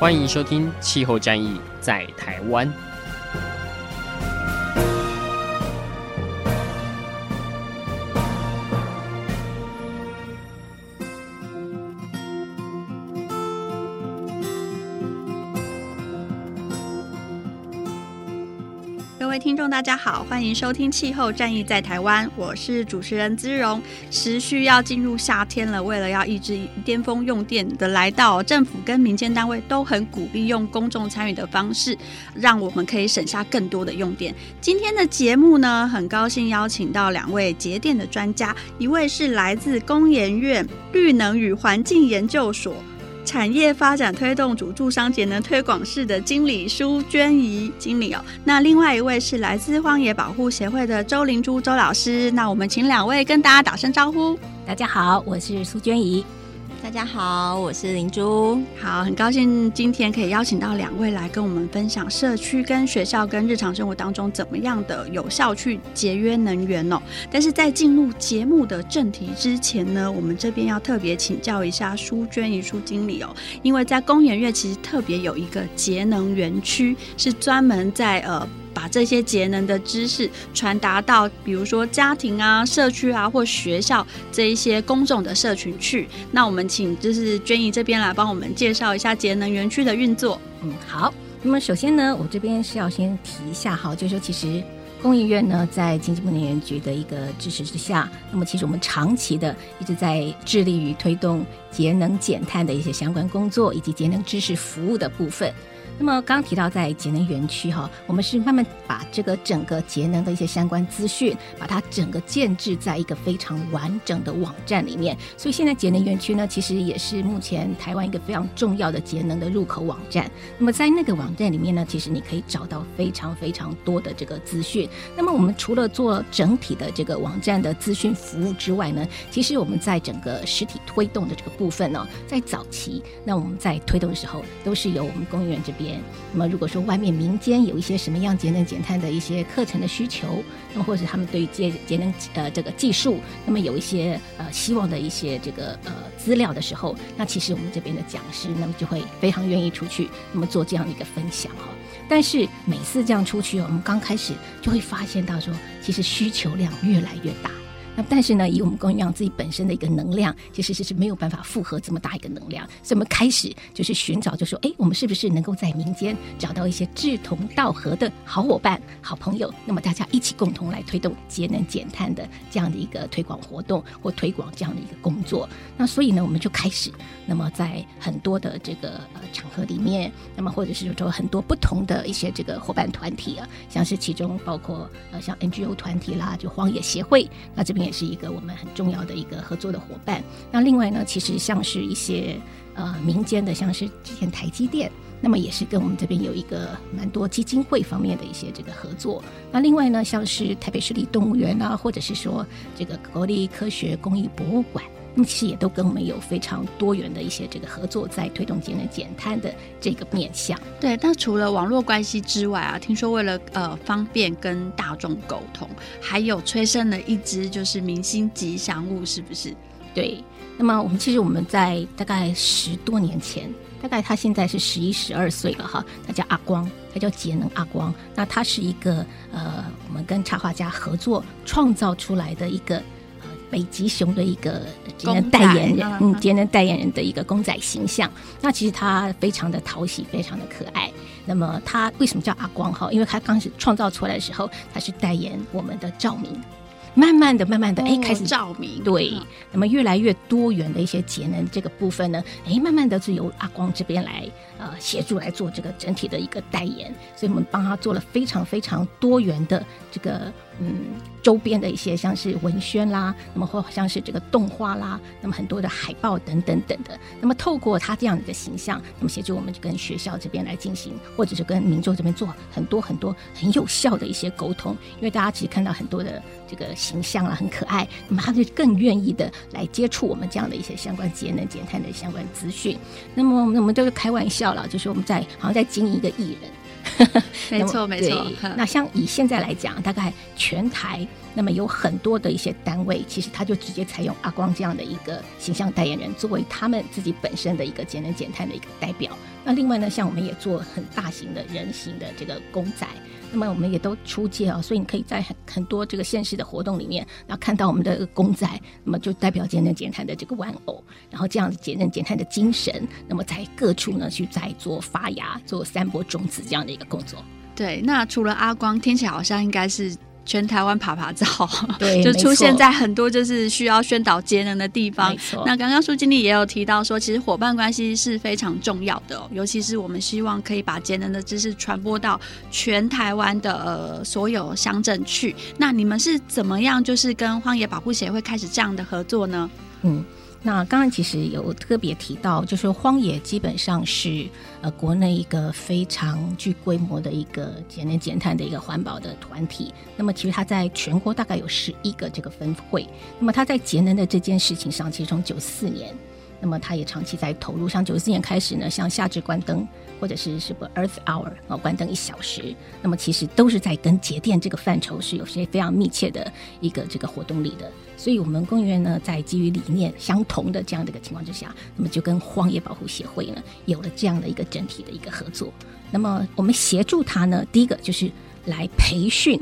欢迎收听《气候战役在台湾》。大家好，欢迎收听《气候战役在台湾》，我是主持人姿荣。时序要进入夏天了，为了要抑制巅峰用电的来到，政府跟民间单位都很鼓励用公众参与的方式，让我们可以省下更多的用电。今天的节目呢，很高兴邀请到两位节电的专家，一位是来自工研院绿能与环境研究所。产业发展推动组助商节能推广室的经理苏娟怡经理哦，那另外一位是来自荒野保护协会的周灵珠周老师，那我们请两位跟大家打声招呼。大家好，我是苏娟怡。大家好，我是灵珠。好，很高兴今天可以邀请到两位来跟我们分享社区跟学校跟日常生活当中怎么样的有效去节约能源哦。但是在进入节目的正题之前呢，我们这边要特别请教一下苏娟一书经理哦，因为在工研院其实特别有一个节能园区，是专门在呃。把这些节能的知识传达到，比如说家庭啊、社区啊或学校这一些公众的社群去。那我们请就是娟姨这边来帮我们介绍一下节能园区的运作。嗯，好。那么首先呢，我这边是要先提一下哈，就是说其实工研院呢在经济部能源局的一个支持之下，那么其实我们长期的一直在致力于推动节能减碳的一些相关工作，以及节能知识服务的部分。那么刚刚提到在节能园区哈，我们是慢慢把这个整个节能的一些相关资讯，把它整个建置在一个非常完整的网站里面。所以现在节能园区呢，其实也是目前台湾一个非常重要的节能的入口网站。那么在那个网站里面呢，其实你可以找到非常非常多的这个资讯。那么我们除了做整体的这个网站的资讯服务之外呢，其实我们在整个实体推动的这个部分呢，在早期，那我们在推动的时候，都是由我们工业园这边。那么，如果说外面民间有一些什么样节能减碳的一些课程的需求，那或者他们对节节能呃这个技术，那么有一些呃希望的一些这个呃资料的时候，那其实我们这边的讲师那么就会非常愿意出去，那么做这样的一个分享哈。但是每次这样出去，我们刚开始就会发现到说，其实需求量越来越大。但是呢，以我们工研院自己本身的一个能量，其实是是没有办法负荷这么大一个能量，所以我们开始就是寻找，就说，哎，我们是不是能够在民间找到一些志同道合的好伙伴、好朋友，那么大家一起共同来推动节能减碳的这样的一个推广活动或推广这样的一个工作。那所以呢，我们就开始，那么在很多的这个呃场合里面，那么或者是说很多不同的一些这个伙伴团体啊，像是其中包括呃像 NGO 团体啦，就荒野协会，那这边也。是一个我们很重要的一个合作的伙伴。那另外呢，其实像是一些呃民间的，像是之前台积电，那么也是跟我们这边有一个蛮多基金会方面的一些这个合作。那另外呢，像是台北市立动物园啊，或者是说这个国立科学公益博物馆。那么其实也都跟我们有非常多元的一些这个合作，在推动节能减碳的这个面向。对，那除了网络关系之外啊，听说为了呃方便跟大众沟通，还有催生了一支就是明星吉祥物，是不是？对。那么我们其实我们在大概十多年前，大概他现在是十一十二岁了哈，他叫阿光，他叫节能阿光。那他是一个呃，我们跟插画家合作创造出来的一个。北极熊的一个节能代言人，嗯，节能代言人的一个公仔形象。那其实他非常的讨喜，非常的可爱。那么他为什么叫阿光哈？因为他刚开始创造出来的时候，他是代言我们的照明。慢慢的、慢慢的，哎、哦，开始照明。对，那么越来越多元的一些节能这个部分呢，哎，慢慢的是由阿光这边来呃协助来做这个整体的一个代言，所以我们帮他做了非常非常多元的这个。嗯，周边的一些像是文宣啦，那么或像是这个动画啦，那么很多的海报等等等的，那么透过他这样的一个形象，那么协助我们就跟学校这边来进行，或者是跟民众这边做很多很多很有效的一些沟通，因为大家其实看到很多的这个形象啊，很可爱，那么他就更愿意的来接触我们这样的一些相关节能减碳的相关资讯。那么我们就是开玩笑了，就是我们在好像在经营一个艺人。没 错，没错。那像以现在来讲，大概全台那么有很多的一些单位，其实他就直接采用阿光这样的一个形象代言人，作为他们自己本身的一个节能减碳的一个代表。那另外呢，像我们也做很大型的人形的这个公仔。那么我们也都出街啊，所以你可以在很很多这个现实的活动里面，然后看到我们的公仔，那么就代表节能减碳的这个玩偶，然后这样子节能减碳的精神，那么在各处呢去在做发芽、做散播种子这样的一个工作。对，那除了阿光，听起来好像应该是。全台湾爬爬照，对，就出现在很多就是需要宣导节能的地方。那刚刚苏经理也有提到说，其实伙伴关系是非常重要的哦，尤其是我们希望可以把节能的知识传播到全台湾的呃所有乡镇去。那你们是怎么样就是跟荒野保护协会开始这样的合作呢？嗯。那刚刚其实有特别提到，就是荒野基本上是呃国内一个非常具规模的一个节能减碳的一个环保的团体。那么其实它在全国大概有十一个这个分会。那么它在节能的这件事情上，其实从九四年，那么他也长期在投入。像九四年开始呢，像夏至关灯或者是什么 Earth Hour 啊，关灯一小时，那么其实都是在跟节电这个范畴是有些非常密切的一个这个活动力的。所以，我们工研院呢，在基于理念相同的这样的一个情况之下，那么就跟荒野保护协会呢，有了这样的一个整体的一个合作。那么，我们协助他呢，第一个就是来培训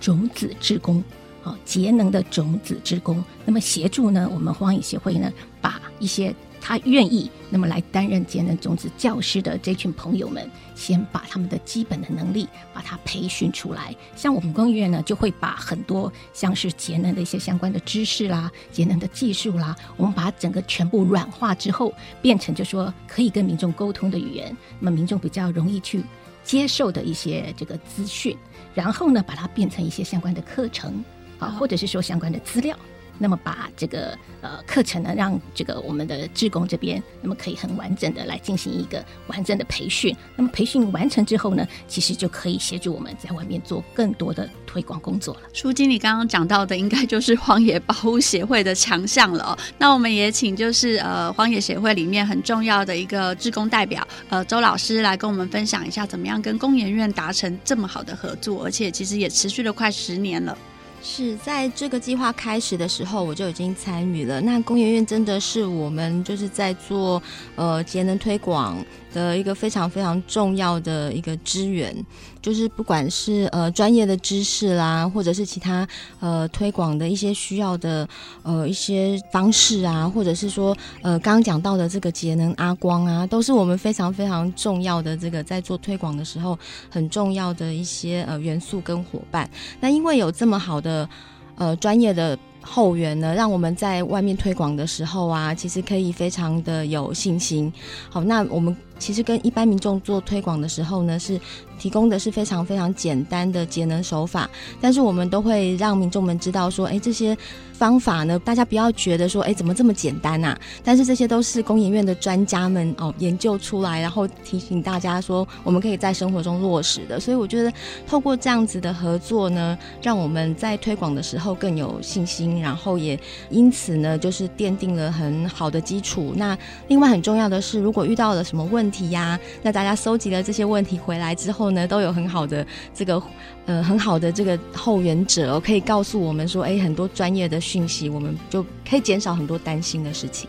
种子志工，好，节能的种子之工。那么，协助呢，我们荒野协会呢，把一些。他愿意那么来担任节能种子教师的这群朋友们，先把他们的基本的能力把它培训出来。像我们工研院呢，就会把很多像是节能的一些相关的知识啦、节能的技术啦，我们把整个全部软化之后，变成就说可以跟民众沟通的语言，那么民众比较容易去接受的一些这个资讯，然后呢，把它变成一些相关的课程啊，或者是说相关的资料。那么把这个呃课程呢，让这个我们的志工这边，那么可以很完整的来进行一个完整的培训。那么培训完成之后呢，其实就可以协助我们在外面做更多的推广工作了。舒经理刚刚讲到的，应该就是荒野保护协会的强项了哦。那我们也请就是呃荒野协会里面很重要的一个志工代表呃周老师来跟我们分享一下，怎么样跟工研院达成这么好的合作，而且其实也持续了快十年了。是在这个计划开始的时候，我就已经参与了。那工研院真的是我们就是在做呃节能推广的一个非常非常重要的一个资源，就是不管是呃专业的知识啦，或者是其他呃推广的一些需要的呃一些方式啊，或者是说呃刚刚讲到的这个节能阿光啊，都是我们非常非常重要的这个在做推广的时候很重要的一些呃元素跟伙伴。那因为有这么好的呃专业的后援呢，让我们在外面推广的时候啊，其实可以非常的有信心。好，那我们。其实跟一般民众做推广的时候呢，是提供的是非常非常简单的节能手法，但是我们都会让民众们知道说，哎，这些方法呢，大家不要觉得说，哎，怎么这么简单啊？但是这些都是工研院的专家们哦研究出来，然后提醒大家说，我们可以在生活中落实的。所以我觉得透过这样子的合作呢，让我们在推广的时候更有信心，然后也因此呢，就是奠定了很好的基础。那另外很重要的是，如果遇到了什么问，题呀，那大家搜集了这些问题回来之后呢，都有很好的这个呃很好的这个后援者，可以告诉我们说，哎，很多专业的讯息，我们就可以减少很多担心的事情。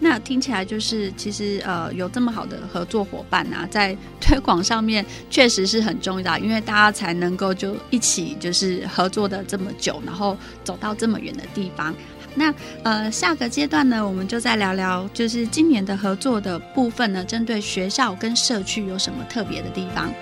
那听起来就是，其实呃有这么好的合作伙伴啊，在推广上面确实是很重要，因为大家才能够就一起就是合作的这么久，然后走到这么远的地方。那呃，下个阶段呢，我们就再聊聊，就是今年的合作的部分呢，针对学校跟社区有什么特别的地方？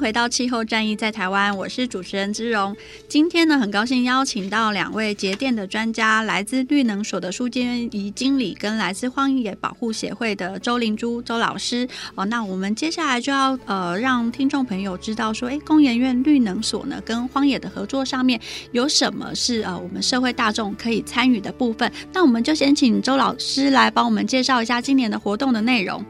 回到气候战役在台湾，我是主持人之荣。今天呢，很高兴邀请到两位节电的专家，来自绿能所的苏建仪经理，跟来自荒野保护协会的周灵珠周老师。哦，那我们接下来就要呃让听众朋友知道说，哎，工研院绿能所呢跟荒野的合作上面有什么是呃我们社会大众可以参与的部分？那我们就先请周老师来帮我们介绍一下今年的活动的内容。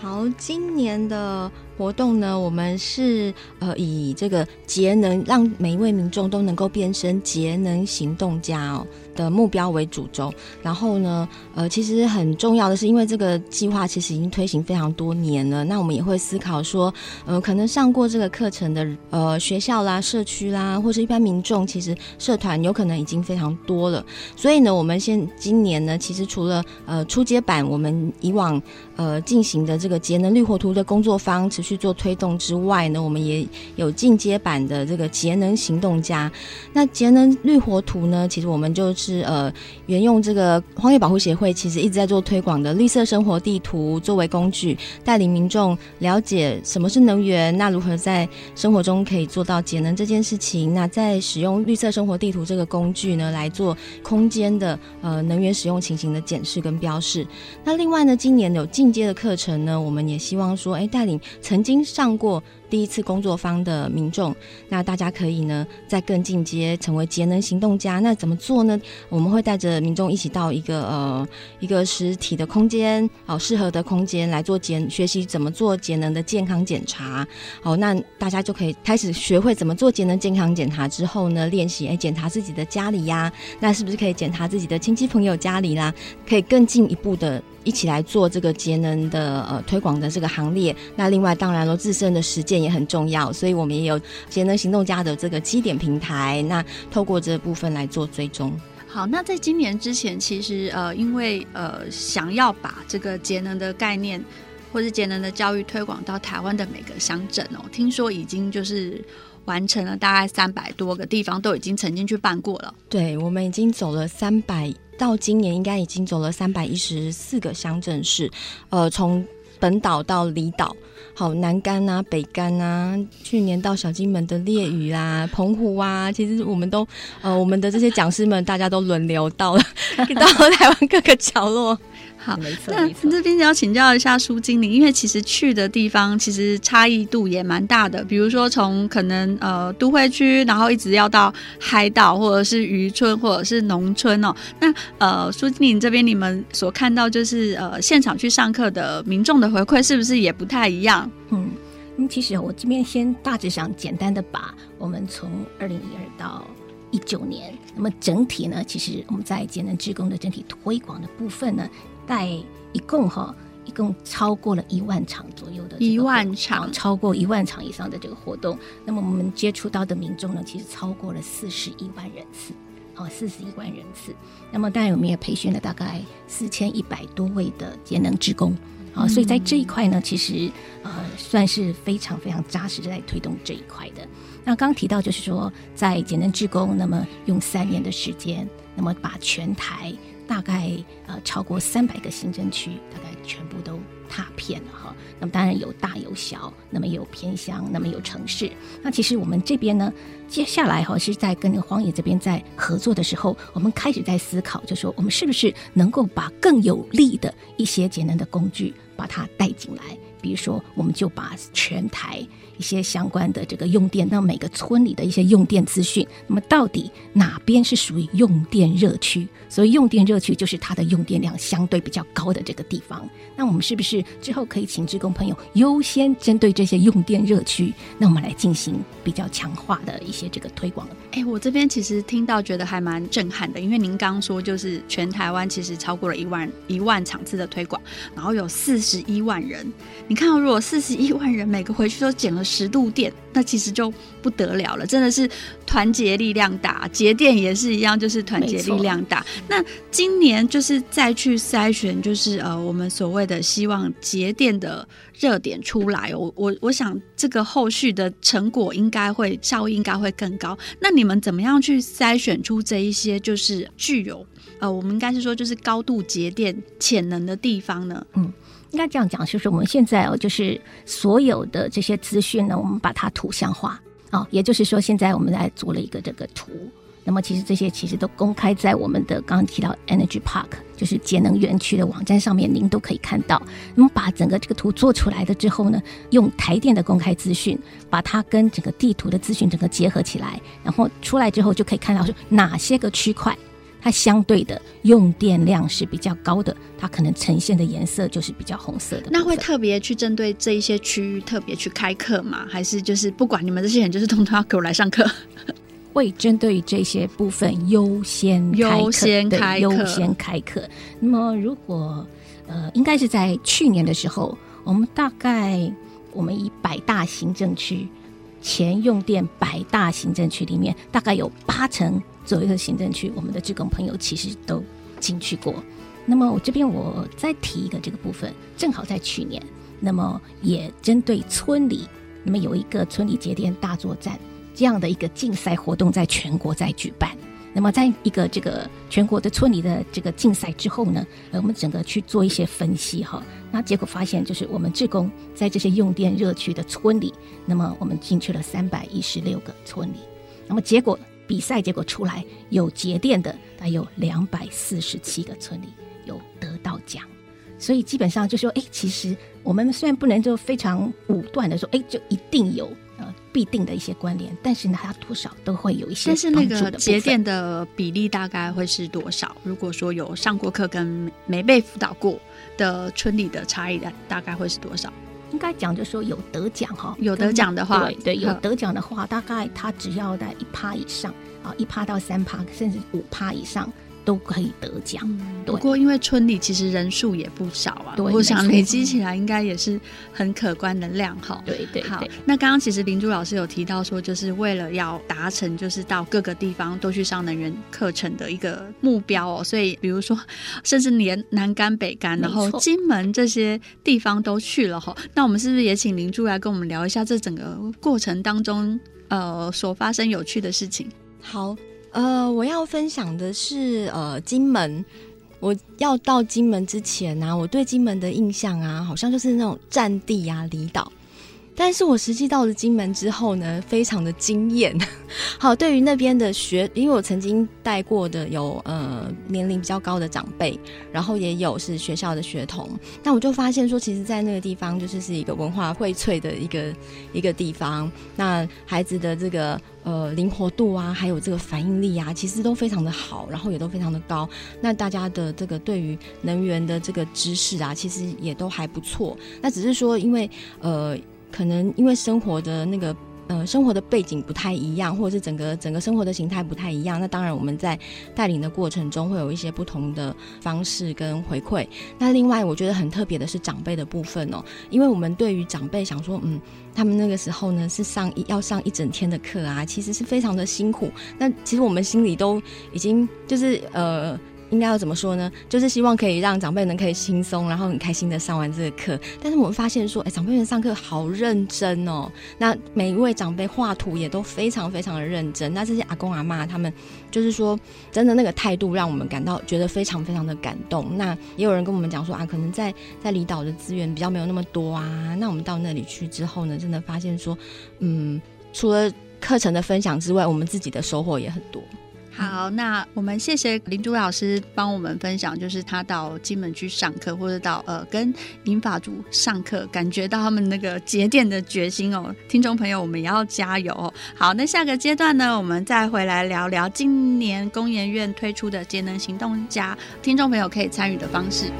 好，今年的。活动呢，我们是呃以这个节能，让每一位民众都能够变身节能行动家哦的目标为主轴。然后呢，呃，其实很重要的是，因为这个计划其实已经推行非常多年了，那我们也会思考说，呃，可能上过这个课程的呃学校啦、社区啦，或者一般民众，其实社团有可能已经非常多了。所以呢，我们现今年呢，其实除了呃初阶版我们以往呃进行的这个节能绿活图的工作坊，去做推动之外呢，我们也有进阶版的这个节能行动家。那节能绿活图呢，其实我们就是呃沿用这个荒野保护协会其实一直在做推广的绿色生活地图作为工具，带领民众了解什么是能源，那如何在生活中可以做到节能这件事情。那在使用绿色生活地图这个工具呢，来做空间的呃能源使用情形的检视跟标示。那另外呢，今年有进阶的课程呢，我们也希望说，哎，带领曾曾经上过第一次工作坊的民众，那大家可以呢再更进阶，成为节能行动家。那怎么做呢？我们会带着民众一起到一个呃一个实体的空间，好适合的空间来做节学习怎么做节能的健康检查。好，那大家就可以开始学会怎么做节能健康检查之后呢，练习哎检查自己的家里呀，那是不是可以检查自己的亲戚朋友家里啦？可以更进一步的。一起来做这个节能的呃推广的这个行列。那另外当然了，自身的实践也很重要，所以我们也有节能行动家的这个基点平台。那透过这部分来做追踪。好，那在今年之前，其实呃，因为呃想要把这个节能的概念或是节能的教育推广到台湾的每个乡镇哦，听说已经就是完成了，大概三百多个地方都已经曾经去办过了。对，我们已经走了三百。到今年应该已经走了三百一十四个乡镇市，呃，从本岛到离岛，好南干啊、北干啊，去年到小金门的烈屿啊、澎湖啊，其实我们都呃，我们的这些讲师们大家都轮流到了，到了台湾各个角落。好，没错。那这边要请教一下苏经理，因为其实去的地方其实差异度也蛮大的。比如说从可能呃都会区，然后一直要到海岛或者是渔村或者是农村哦。那呃苏经理这边你们所看到就是呃现场去上课的民众的回馈是不是也不太一样？嗯，嗯，其实我这边先大致想简单的把我们从二零一二到一九年，那么整体呢，其实我们在节能职工的整体推广的部分呢。带一共哈，一共超过了一万场左右的一万场，超过一万场以上的这个活动。那么我们接触到的民众呢，其实超过了四十一万人次，哦，四十一万人次。那么当然我们也培训了大概四千一百多位的节能职工，啊，所以在这一块呢，其实呃算是非常非常扎实的在推动这一块的。那刚刚提到就是说，在节能职工，那么用三年的时间，那么把全台。大概呃超过三百个行政区，大概全部都踏遍了哈。那么当然有大有小，那么有偏乡，那么有城市。那其实我们这边呢，接下来哈是在跟那个荒野这边在合作的时候，我们开始在思考，就说我们是不是能够把更有利的一些节能的工具把它带进来。比如说，我们就把全台一些相关的这个用电，那每个村里的一些用电资讯，那么到底哪边是属于用电热区？所以用电热区就是它的用电量相对比较高的这个地方。那我们是不是之后可以请志工朋友优先针对这些用电热区，那我们来进行比较强化的一些这个推广？哎，我这边其实听到觉得还蛮震撼的，因为您刚说就是全台湾其实超过了一万一万场次的推广，然后有四十一万人。你看到如果四十一万人每个回去都减了十度电，那其实就不得了了，真的是团结力量大，节电也是一样，就是团结力量大。那今年就是再去筛选，就是呃，我们所谓的希望节电的热点出来，我我我想这个后续的成果应该会效益应该会更高。那你们怎么样去筛选出这一些就是具有呃，我们应该是说就是高度节电潜能的地方呢？嗯。应该这样讲，就是我们现在哦，就是所有的这些资讯呢，我们把它图像化啊、哦，也就是说，现在我们来做了一个这个图。那么其实这些其实都公开在我们的刚刚提到 Energy Park，就是节能园区的网站上面，您都可以看到。那么把整个这个图做出来的之后呢，用台电的公开资讯，把它跟整个地图的资讯整个结合起来，然后出来之后就可以看到说哪些个区块它相对的用电量是比较高的，它可能呈现的颜色就是比较红色的。那会特别去针对这一些区域特别去开课吗？还是就是不管你们这些人，就是通通要给我来上课？会针对这些部分优先优先开课，优先开课。那么，如果呃，应该是在去年的时候，我们大概我们以百大行政区前用电百大行政区里面，大概有八成左右的行政区，我们的志工朋友其实都进去过。那么，我这边我再提一个这个部分，正好在去年，那么也针对村里，那么有一个村里节电大作战。这样的一个竞赛活动在全国在举办，那么在一个这个全国的村里的这个竞赛之后呢，呃，我们整个去做一些分析哈，那结果发现就是我们志工在这些用电热区的村里，那么我们进去了三百一十六个村里，那么结果比赛结果出来有节电的，大概有两百四十七个村里有得到奖，所以基本上就说，哎，其实我们虽然不能就非常武断的说，哎，就一定有。呃，必定的一些关联，但是呢，它多少都会有一些。但是那个节电的比例大概会是多少？如果说有上过课跟没被辅导过的村里的差异的，大概会是多少？应该讲就是说有得奖哈，有得奖的话，对对，有得奖的话，大概它只要在一趴以上啊，一趴到三趴，甚至五趴以上。都可以得奖。不过，因为村里其实人数也不少啊，我想累积起来应该也是很可观的量哈。对对。好，那刚刚其实林珠老师有提到说，就是为了要达成，就是到各个地方都去上能源课程的一个目标哦。所以，比如说，甚至连南干北干，然后金门这些地方都去了哈。那我们是不是也请林珠来跟我们聊一下这整个过程当中呃所发生有趣的事情？好。呃，我要分享的是，呃，金门。我要到金门之前呢、我对金门的印象啊，好像就是那种战地啊、离岛。但是我实际到了金门之后呢，非常的惊艳。好，对于那边的学，因为我曾经带过的有呃年龄比较高的长辈，然后也有是学校的学童，那我就发现说，其实，在那个地方就是是一个文化荟萃的一个一个地方。那孩子的这个呃灵活度啊，还有这个反应力啊，其实都非常的好，然后也都非常的高。那大家的这个对于能源的这个知识啊，其实也都还不错。那只是说，因为呃。可能因为生活的那个呃生活的背景不太一样，或者是整个整个生活的形态不太一样，那当然我们在带领的过程中会有一些不同的方式跟回馈。那另外我觉得很特别的是长辈的部分哦，因为我们对于长辈想说，嗯，他们那个时候呢是上一要上一整天的课啊，其实是非常的辛苦。那其实我们心里都已经就是呃。应该要怎么说呢？就是希望可以让长辈们可以轻松，然后很开心的上完这个课。但是我们发现说，哎，长辈们上课好认真哦。那每一位长辈画图也都非常非常的认真。那这些阿公阿嬷他们，就是说真的那个态度，让我们感到觉得非常非常的感动。那也有人跟我们讲说啊，可能在在离岛的资源比较没有那么多啊。那我们到那里去之后呢，真的发现说，嗯，除了课程的分享之外，我们自己的收获也很多。好，那我们谢谢林珠老师帮我们分享，就是他到金门去上课，或者到呃跟银发族上课，感觉到他们那个节点的决心哦。听众朋友，我们也要加油哦。好，那下个阶段呢，我们再回来聊聊今年工研院推出的节能行动家，听众朋友可以参与的方式。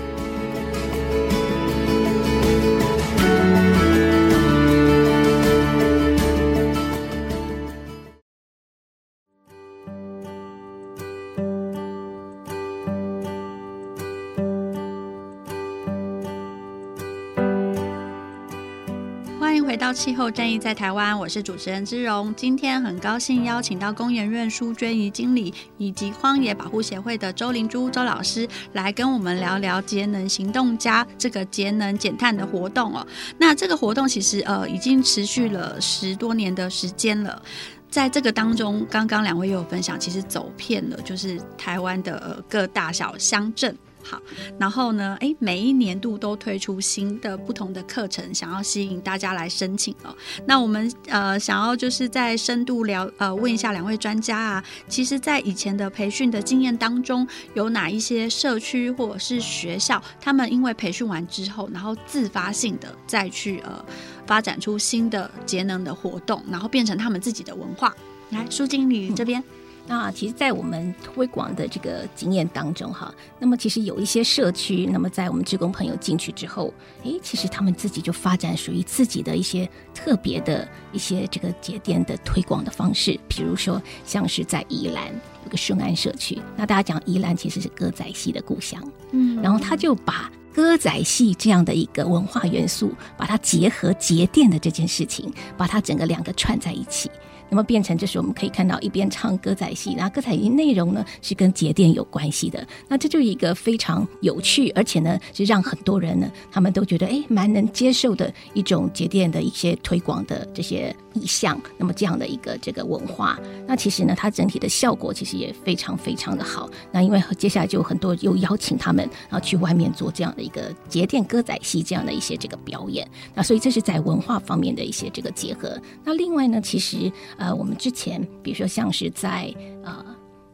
到气候战役在台湾，我是主持人之荣。今天很高兴邀请到公研院书娟仪经理以及荒野保护协会的周玲珠周老师来跟我们聊聊节能行动家这个节能减碳的活动哦。那这个活动其实呃已经持续了十多年的时间了，在这个当中，刚刚两位也有分享，其实走遍了就是台湾的各大小乡镇。好，然后呢，诶，每一年度都推出新的不同的课程，想要吸引大家来申请哦。那我们呃想要就是在深度聊呃问一下两位专家啊，其实，在以前的培训的经验当中，有哪一些社区或者是学校，他们因为培训完之后，然后自发性的再去呃发展出新的节能的活动，然后变成他们自己的文化。来，苏经理这边。那其实，在我们推广的这个经验当中，哈，那么其实有一些社区，那么在我们职工朋友进去之后，诶，其实他们自己就发展属于自己的一些特别的一些这个节电的推广的方式，比如说像是在宜兰有个顺安社区，那大家讲宜兰其实是歌仔戏的故乡，嗯，然后他就把歌仔戏这样的一个文化元素，把它结合节电的这件事情，把它整个两个串在一起。那么变成，就是我们可以看到一边唱歌仔戏，然后歌仔戏内容呢是跟节电有关系的。那这就是一个非常有趣，而且呢是让很多人呢他们都觉得哎蛮能接受的一种节电的一些推广的这些意向。那么这样的一个这个文化，那其实呢它整体的效果其实也非常非常的好。那因为接下来就很多又邀请他们然后去外面做这样的一个节电歌仔戏这样的一些这个表演。那所以这是在文化方面的一些这个结合。那另外呢，其实。呃，我们之前比如说像是在呃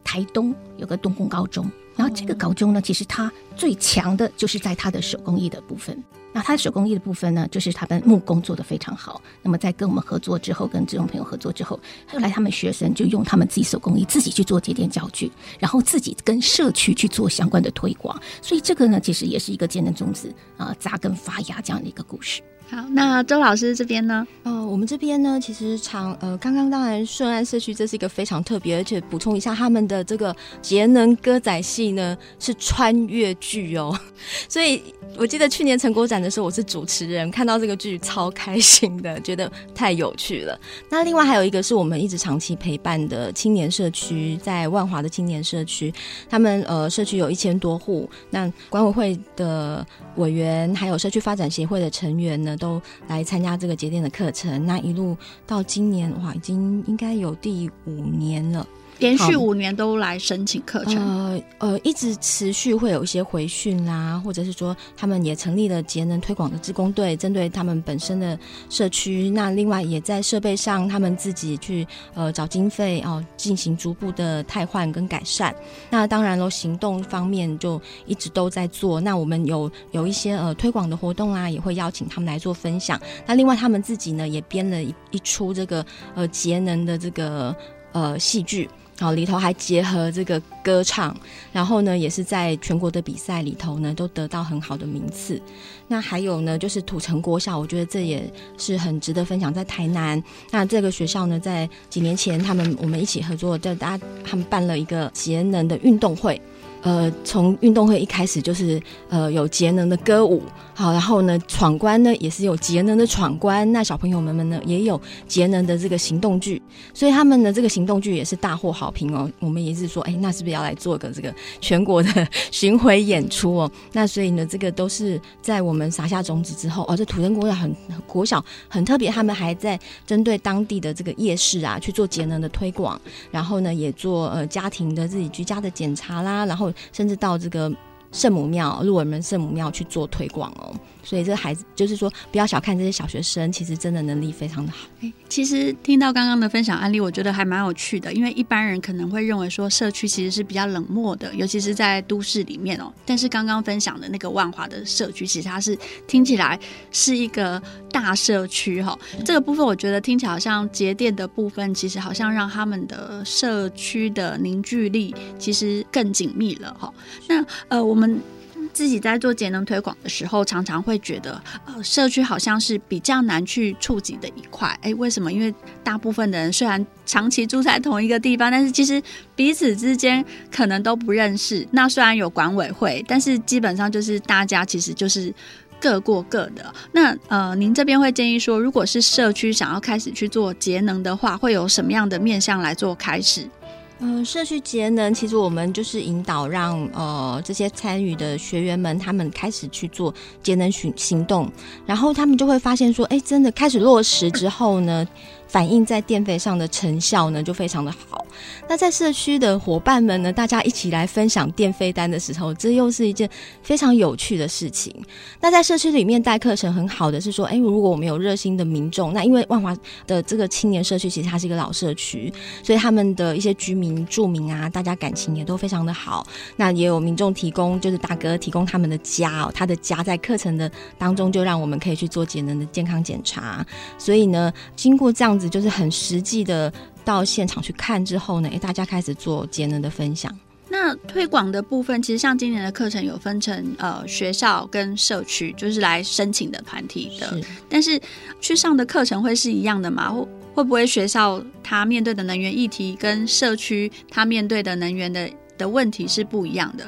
台东有个东宫高中，然后这个高中呢，其实它最强的就是在它的手工艺的部分。那它的手工艺的部分呢，就是他们木工做得非常好。那么在跟我们合作之后，跟这种朋友合作之后，后来他们学生就用他们自己手工艺自己去做节点教具，然后自己跟社区去做相关的推广。所以这个呢，其实也是一个节能种子啊扎根发芽这样的一个故事。好，那周老师这边呢？呃，我们这边呢，其实常呃，刚刚当然顺安社区这是一个非常特别，而且补充一下，他们的这个节能歌仔戏呢是穿越剧哦，所以我记得去年成果展的时候，我是主持人，看到这个剧超开心的，觉得太有趣了。那另外还有一个是我们一直长期陪伴的青年社区，在万华的青年社区，他们呃社区有一千多户，那管委会的委员还有社区发展协会的成员呢，都来参加这个节电的课程，那一路到今年哇，已经应该有第五年了。连续五年都来申请课程，呃呃，一直持续会有一些回训啦，或者是说他们也成立了节能推广的志工队，针对他们本身的社区。那另外也在设备上，他们自己去呃找经费哦，进行逐步的汰换跟改善。那当然喽，行动方面就一直都在做。那我们有有一些呃推广的活动啊，也会邀请他们来做分享。那另外他们自己呢，也编了一一出这个呃节能的这个呃戏剧。好，里头还结合这个歌唱，然后呢，也是在全国的比赛里头呢，都得到很好的名次。那还有呢，就是土城国校，我觉得这也是很值得分享。在台南，那这个学校呢，在几年前，他们我们一起合作，在大家他们办了一个节能的运动会。呃，从运动会一开始就是呃有节能的歌舞，好，然后呢闯关呢也是有节能的闯关，那小朋友们们呢也有节能的这个行动剧，所以他们的这个行动剧也是大获好评哦。我们也是说，哎，那是不是要来做个这个全国的 巡回演出哦？那所以呢，这个都是在我们撒下种子之后哦。这土生国小很国小很特别，他们还在针对当地的这个夜市啊去做节能的推广，然后呢也做呃家庭的自己居家的检查啦，然后。甚至到这个圣母庙、鹿耳门圣母庙去做推广哦。所以这孩子就是说，不要小看这些小学生，其实真的能力非常的好。其实听到刚刚的分享案例，我觉得还蛮有趣的。因为一般人可能会认为说，社区其实是比较冷漠的，尤其是在都市里面哦。但是刚刚分享的那个万华的社区，其实它是听起来是一个大社区哈。这个部分我觉得听起来好像节电的部分，其实好像让他们的社区的凝聚力其实更紧密了哈。那呃，我们。们自己在做节能推广的时候，常常会觉得，呃，社区好像是比较难去触及的一块。诶，为什么？因为大部分的人虽然长期住在同一个地方，但是其实彼此之间可能都不认识。那虽然有管委会，但是基本上就是大家其实就是各过各的。那呃，您这边会建议说，如果是社区想要开始去做节能的话，会有什么样的面向来做开始？呃，社区节能，其实我们就是引导让呃这些参与的学员们，他们开始去做节能行行动，然后他们就会发现说，哎，真的开始落实之后呢。反映在电费上的成效呢，就非常的好。那在社区的伙伴们呢，大家一起来分享电费单的时候，这又是一件非常有趣的事情。那在社区里面带课程很好的是说，哎，如果我们有热心的民众，那因为万华的这个青年社区其实它是一个老社区，所以他们的一些居民住民啊，大家感情也都非常的好。那也有民众提供，就是大哥提供他们的家哦，他的家在课程的当中就让我们可以去做节能的健康检查。所以呢，经过这样子就是很实际的。到现场去看之后呢，诶，大家开始做节能的分享。那推广的部分，其实像今年的课程有分成呃学校跟社区，就是来申请的团体的。是。但是去上的课程会是一样的吗？会会不会学校他面对的能源议题跟社区他面对的能源的的问题是不一样的？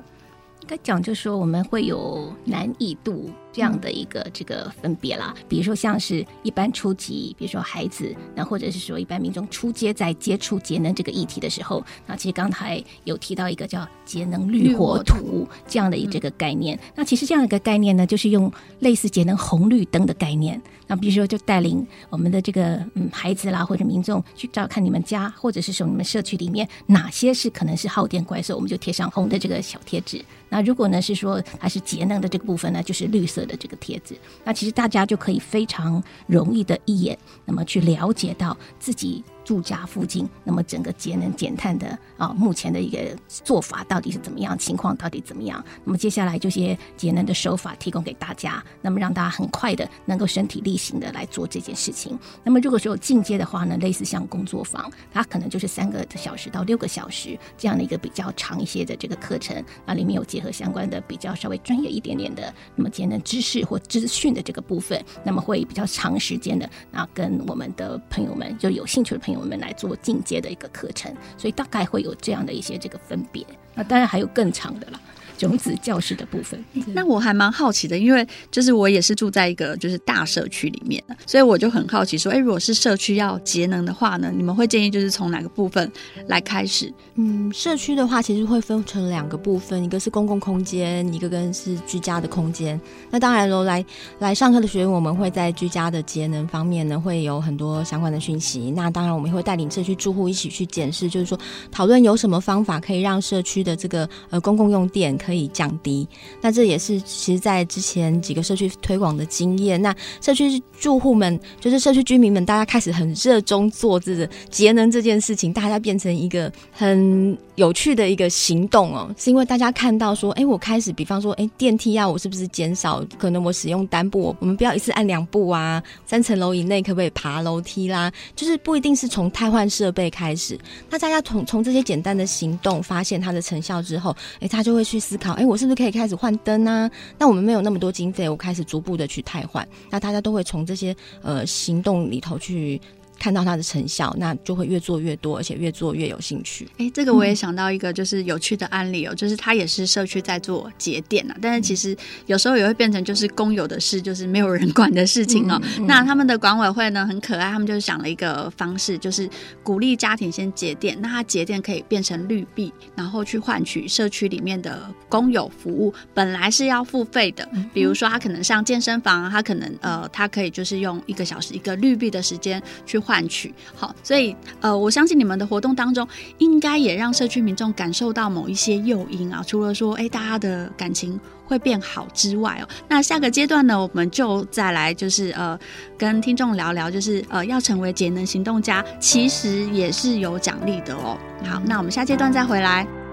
应该讲就是说我们会有难易度。这样的一个这个分别啦，比如说像是一般初级，比如说孩子，那或者是说一般民众初阶在接触节能这个议题的时候，那其实刚才有提到一个叫节能绿火图这样的一这个概念。那其实这样一个概念呢，就是用类似节能红绿灯的概念。那比如说就带领我们的这个嗯孩子啦，或者民众去照看你们家，或者是说你们社区里面哪些是可能是耗电怪兽，我们就贴上红的这个小贴纸。那如果呢是说它是节能的这个部分呢，就是绿色的这个帖子，那其实大家就可以非常容易的一眼，那么去了解到自己。住家附近，那么整个节能减碳的啊，目前的一个做法到底是怎么样？情况到底怎么样？那么接下来这些节能的手法提供给大家，那么让大家很快的能够身体力行的来做这件事情。那么如果说有进阶的话呢，类似像工作坊，它可能就是三个小时到六个小时这样的一个比较长一些的这个课程，那里面有结合相关的比较稍微专业一点点的那么节能知识或资讯的这个部分，那么会比较长时间的，那跟我们的朋友们就有兴趣的朋友。我们来做进阶的一个课程，所以大概会有这样的一些这个分别。那当然还有更长的了。种子教室的部分，那我还蛮好奇的，因为就是我也是住在一个就是大社区里面，所以我就很好奇说，哎，如果是社区要节能的话呢，你们会建议就是从哪个部分来开始？嗯，社区的话其实会分成两个部分，一个是公共空间，一个跟是居家的空间。那当然喽，来来上课的学员，我们会在居家的节能方面呢，会有很多相关的讯息。那当然，我们也会带领社区住户一起去检视，就是说讨论有什么方法可以让社区的这个呃公共用电。可以降低，那这也是其实，在之前几个社区推广的经验。那社区住户们，就是社区居民们，大家开始很热衷做这个节能这件事情，大家变成一个很有趣的一个行动哦。是因为大家看到说，哎，我开始，比方说，哎，电梯啊，我是不是减少？可能我使用单步，我们不要一次按两步啊。三层楼以内可不可以爬楼梯啦？就是不一定是从汰换设备开始。那大家从从这些简单的行动发现它的成效之后，哎，他就会去思。思考，哎，我是不是可以开始换灯呢？那我们没有那么多经费，我开始逐步的去汰换。那大家都会从这些呃行动里头去。看到它的成效，那就会越做越多，而且越做越有兴趣。哎，这个我也想到一个就是有趣的案例哦，嗯、就是它也是社区在做节电啊，但是其实有时候也会变成就是公有的事，就是没有人管的事情哦。嗯嗯、那他们的管委会呢很可爱，他们就想了一个方式，就是鼓励家庭先节电，那它节电可以变成绿币，然后去换取社区里面的公有服务，本来是要付费的，比如说他可能上健身房，他可能呃他可以就是用一个小时一个绿币的时间去。换取好，所以呃，我相信你们的活动当中，应该也让社区民众感受到某一些诱因啊。除了说，哎，大家的感情会变好之外哦，那下个阶段呢，我们就再来就是呃，跟听众聊聊，就是呃，要成为节能行动家，其实也是有奖励的哦。好，那我们下阶段再回来。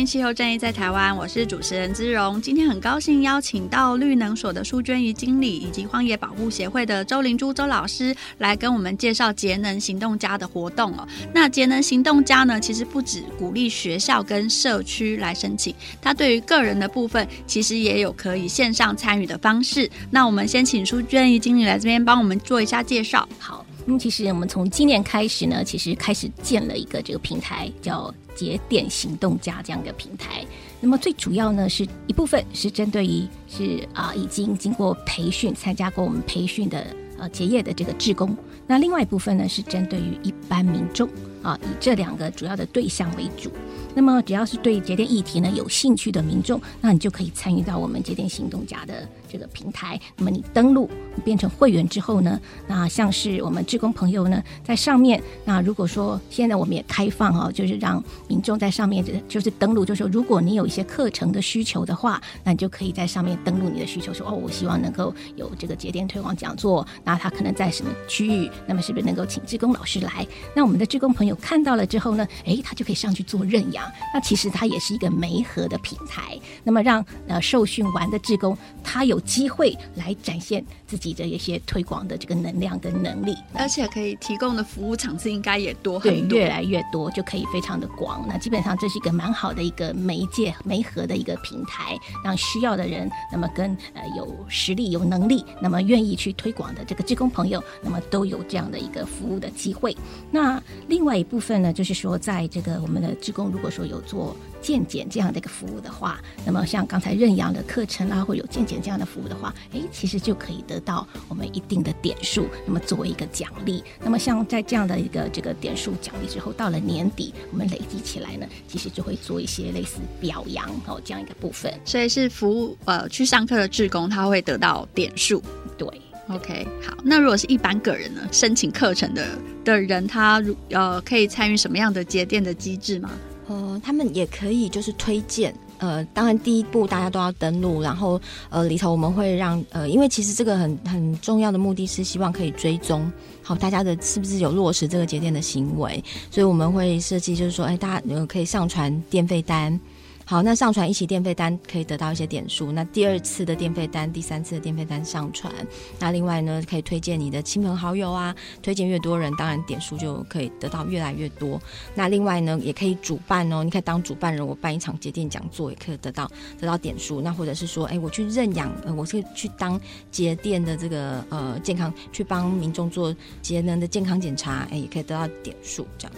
收听气候战役在台湾，我是主持人姿蓉。今天很高兴邀请到绿能所的苏娟怡经理以及荒野保护协会的周灵珠周老师来跟我们介绍节能行动家的活动哦。那节能行动家呢，其实不止鼓励学校跟社区来申请，它对于个人的部分其实也有可以线上参与的方式。那我们先请苏娟怡经理来这边帮我们做一下介绍。好。那么其实我们从今年开始呢，其实开始建了一个这个平台，叫节点行动家这样一个平台。那么最主要呢，是一部分是针对于是啊已经经过培训、参加过我们培训的呃结业的这个志工。那另外一部分呢，是针对于一般民众啊，以这两个主要的对象为主。那么只要是对节点议题呢有兴趣的民众，那你就可以参与到我们节点行动家的这个平台。那么你登录变成会员之后呢，那像是我们志工朋友呢在上面，那如果说现在我们也开放哦，就是让民众在上面就是登录，就是说如果你有一些课程的需求的话，那你就可以在上面登录你的需求，说哦，我希望能够有这个节点推广讲座，那他可能在什么区域，那么是不是能够请志工老师来？那我们的志工朋友看到了之后呢，诶，他就可以上去做认养。那其实它也是一个媒合的平台，那么让呃受训完的志工，他有机会来展现自己的一些推广的这个能量跟能力，而且可以提供的服务场次应该也多很多，对，越来越多就可以非常的广。那基本上这是一个蛮好的一个媒介媒合的一个平台，让需要的人，那么跟呃有实力有能力，那么愿意去推广的这个职工朋友，那么都有这样的一个服务的机会。那另外一部分呢，就是说在这个我们的职工如果说有做健检这样的一个服务的话，那么像刚才认养的课程啦，或有健检这样的服务的话，哎，其实就可以得到我们一定的点数，那么作为一个奖励。那么像在这样的一个这个点数奖励之后，到了年底，我们累积起来呢，其实就会做一些类似表扬哦这样一个部分。所以是服务呃去上课的志工，他会得到点数。对，OK，好。那如果是一般个人呢，申请课程的的人，他如呃可以参与什么样的节电的机制吗？呃，他们也可以就是推荐，呃，当然第一步大家都要登录，然后呃里头我们会让呃，因为其实这个很很重要的目的是希望可以追踪好大家的是不是有落实这个节电的行为，所以我们会设计就是说，哎，大家呃可以上传电费单。好，那上传一起电费单可以得到一些点数。那第二次的电费单、第三次的电费单上传，那另外呢，可以推荐你的亲朋好友啊，推荐越多人，当然点数就可以得到越来越多。那另外呢，也可以主办哦，你可以当主办人，我办一场节电讲座，也可以得到得到点数。那或者是说，哎，我去认养，呃，我是去当节电的这个呃健康，去帮民众做节能的健康检查，哎，也可以得到点数。这样，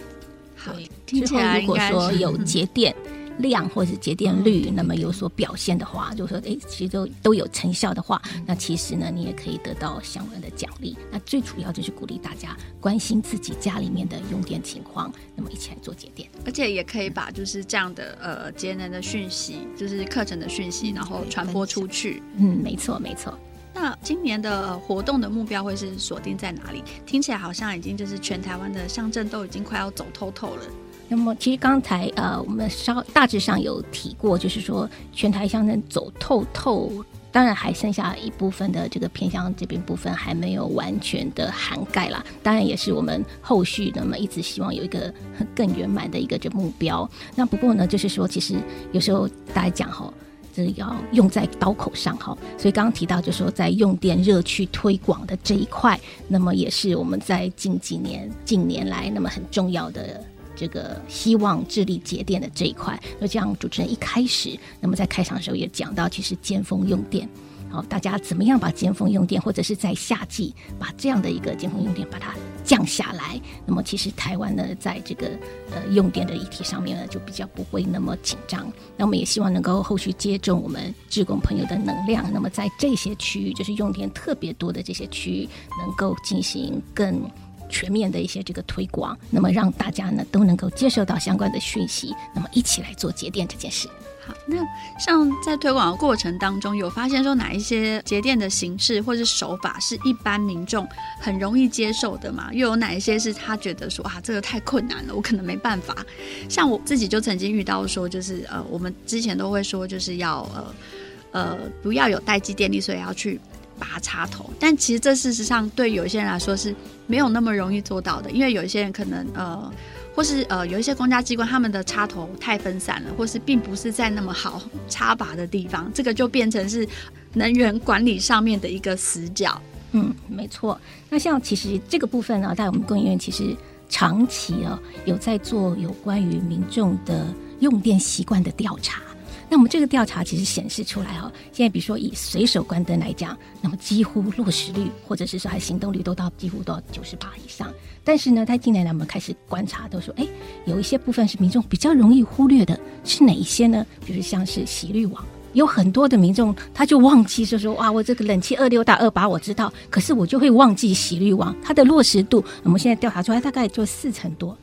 好，听起来如果说有节电。量或者是节电率，那么有所表现的话，就是说，哎，其实都都有成效的话，那其实呢，你也可以得到相关的奖励。那最主要就是鼓励大家关心自己家里面的用电情况，那么一起来做节电，而且也可以把就是这样的呃节能的讯息，就是课程的讯息，然后传播出去。嗯，没错，没错。那今年的活动的目标会是锁定在哪里？听起来好像已经就是全台湾的乡镇都已经快要走透透了。那么，其实刚才呃，我们稍大致上有提过，就是说全台乡镇走透透，当然还剩下一部分的这个偏乡这边部分还没有完全的涵盖啦。当然，也是我们后续那么一直希望有一个更圆满的一个这目标。那不过呢，就是说其实有时候大家讲哈，这要用在刀口上哈。所以刚刚提到，就是说在用电热区推广的这一块，那么也是我们在近几年近年来那么很重要的。这个希望致力节电的这一块，那这样主持人一开始，那么在开场的时候也讲到，其实尖峰用电，好，大家怎么样把尖峰用电，或者是在夏季把这样的一个尖峰用电把它降下来，那么其实台湾呢，在这个呃用电的议题上面呢，就比较不会那么紧张。那我们也希望能够后续接种我们志工朋友的能量，那么在这些区域，就是用电特别多的这些区域，能够进行更。全面的一些这个推广，那么让大家呢都能够接受到相关的讯息，那么一起来做节电这件事。好，那像在推广的过程当中，有发现说哪一些节电的形式或是手法是一般民众很容易接受的吗？又有哪一些是他觉得说啊这个太困难了，我可能没办法。像我自己就曾经遇到说，就是呃我们之前都会说就是要呃呃不要有待机电力，所以要去。拔插头，但其实这事实上对有些人来说是没有那么容易做到的，因为有一些人可能呃或是呃有一些公家机关他们的插头太分散了，或是并不是在那么好插拔的地方，这个就变成是能源管理上面的一个死角。嗯，没错。那像其实这个部分呢，在我们供应院其实长期啊有在做有关于民众的用电习惯的调查。那我们这个调查其实显示出来哈，现在比如说以随手关灯来讲，那么几乎落实率或者是说还行动率都到几乎到九十八以上。但是呢，他近年来我们开始观察，都说哎，有一些部分是民众比较容易忽略的，是哪一些呢？比如像是洗滤网。有很多的民众，他就忘记说说哇，我这个冷气二六大二八我知道，可是我就会忘记洗滤网，它的落实度，我们现在调查出来大概就四成多。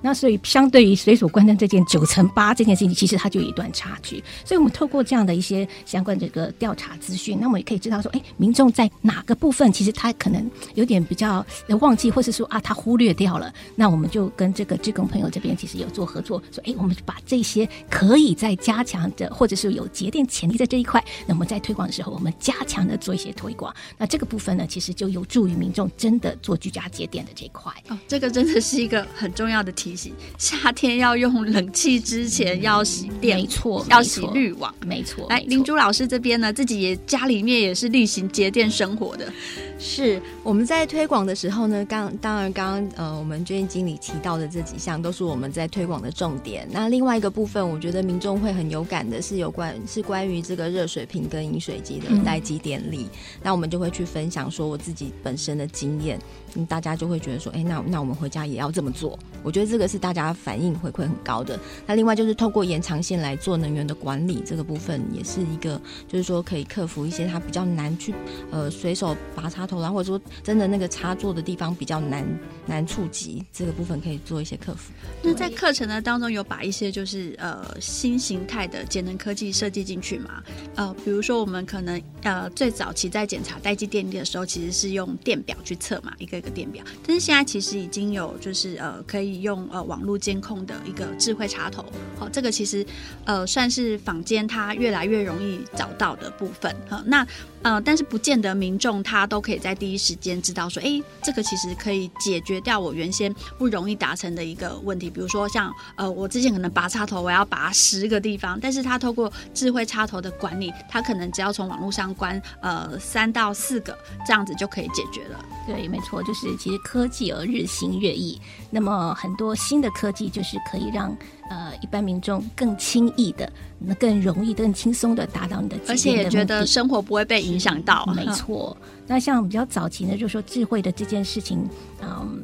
那所以，相对于随手关灯这件九成八这件事情，其实它就有一段差距。所以我们透过这样的一些相关这个调查资讯，那我们也可以知道说，哎，民众在哪个部分其实他可能有点比较忘记，或是说啊，他忽略掉了。那我们就跟这个志工朋友这边其实有做合作，说，哎，我们把这些可以在加强的，或者是有节电潜力在这一块，那么在推广的时候，我们加强的做一些推广。那这个部分呢，其实就有助于民众真的做居家节电的这一块。哦，这个真的是一个很重要的题题。夏天要用冷气之前要洗电，没错，要洗滤网，没错。来，林珠老师这边呢，自己也家里面也是例行节电生活的。是我们在推广的时候呢，刚当然刚刚呃，我们娟经理提到的这几项都是我们在推广的重点。那另外一个部分，我觉得民众会很有感的是有关是关于这个热水瓶跟饮水机的待机电力。嗯、那我们就会去分享说我自己本身的经验，嗯，大家就会觉得说，哎，那那我们回家也要这么做。我觉得这个是大家反应回馈很高的。那另外就是透过延长线来做能源的管理，这个部分也是一个，就是说可以克服一些它比较难去呃随手拔插头，然后或者说真的那个插座的地方比较难难触及，这个部分可以做一些克服。那在课程的当中有把一些就是呃新形态的节能科技设计进去吗？呃，比如说我们可能呃最早期在检查待机电力的时候，其实是用电表去测嘛，一个一电表。但是现在其实已经有就是呃可以。用呃网络监控的一个智慧插头，好、这个其实呃算是坊间它越来越容易找到的部分。好、那呃但是不见得民众他都可以在第一时间知道说，哎，这个其实可以解决掉我原先不容易达成的一个问题。比如说像呃我之前可能拔插头，我要拔十个地方，但是它透过智慧插头的管理，它可能只要从网络上关呃三到四个，这样子就可以解决了。对，没错，就是其实科技而日新月异，那么很多新的科技就是可以让呃一般民众更轻易的、那更容易、更轻松的达到你的，而且也觉得生活不会被影响到。没错，那像比较早期呢，就是说智慧的这件事情，嗯，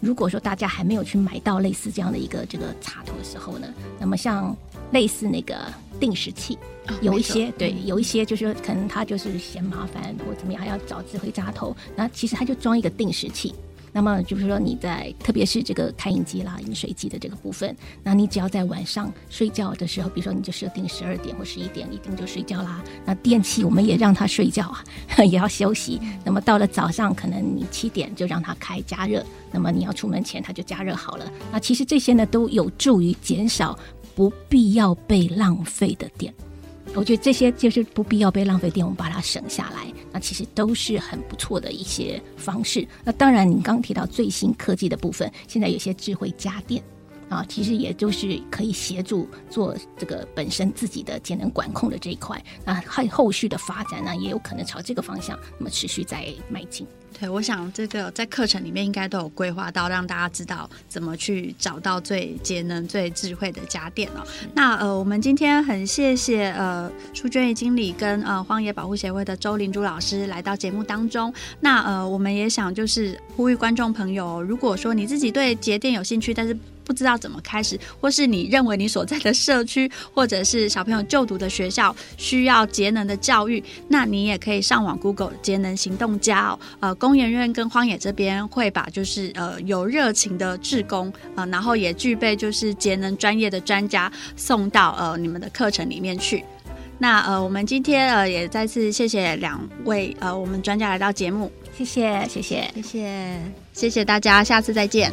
如果说大家还没有去买到类似这样的一个这个插头的时候呢，那么像类似那个定时器。有一些对，有一些就是可能他就是嫌麻烦或怎么样，还要找智慧插头。那其实他就装一个定时器。那么就是说你在特别是这个开饮机啦、饮水机的这个部分，那你只要在晚上睡觉的时候，比如说你就设定十二点或十一点，一定就睡觉啦。那电器我们也让它睡觉啊，也要休息。那么到了早上，可能你七点就让它开加热。那么你要出门前，它就加热好了。那其实这些呢，都有助于减少不必要被浪费的电。我觉得这些就是不必要被浪费电，我们把它省下来，那其实都是很不错的一些方式。那当然，你刚提到最新科技的部分，现在有些智慧家电啊，其实也就是可以协助做这个本身自己的节能管控的这一块。那还后续的发展呢，也有可能朝这个方向，那么持续在迈进。对，我想这个在课程里面应该都有规划到，让大家知道怎么去找到最节能、最智慧的家电哦。那呃，我们今天很谢谢呃，淑娟经理跟呃荒野保护协会的周林珠老师来到节目当中。那呃，我们也想就是呼吁观众朋友，如果说你自己对节电有兴趣，但是不知道怎么开始，或是你认为你所在的社区或者是小朋友就读的学校需要节能的教育，那你也可以上网 Google 节能行动家哦。呃，工研院跟荒野这边会把就是呃有热情的志工呃，然后也具备就是节能专业的专家送到呃你们的课程里面去。那呃，我们今天呃也再次谢谢两位呃我们专家来到节目，谢谢谢谢谢谢谢谢大家，下次再见。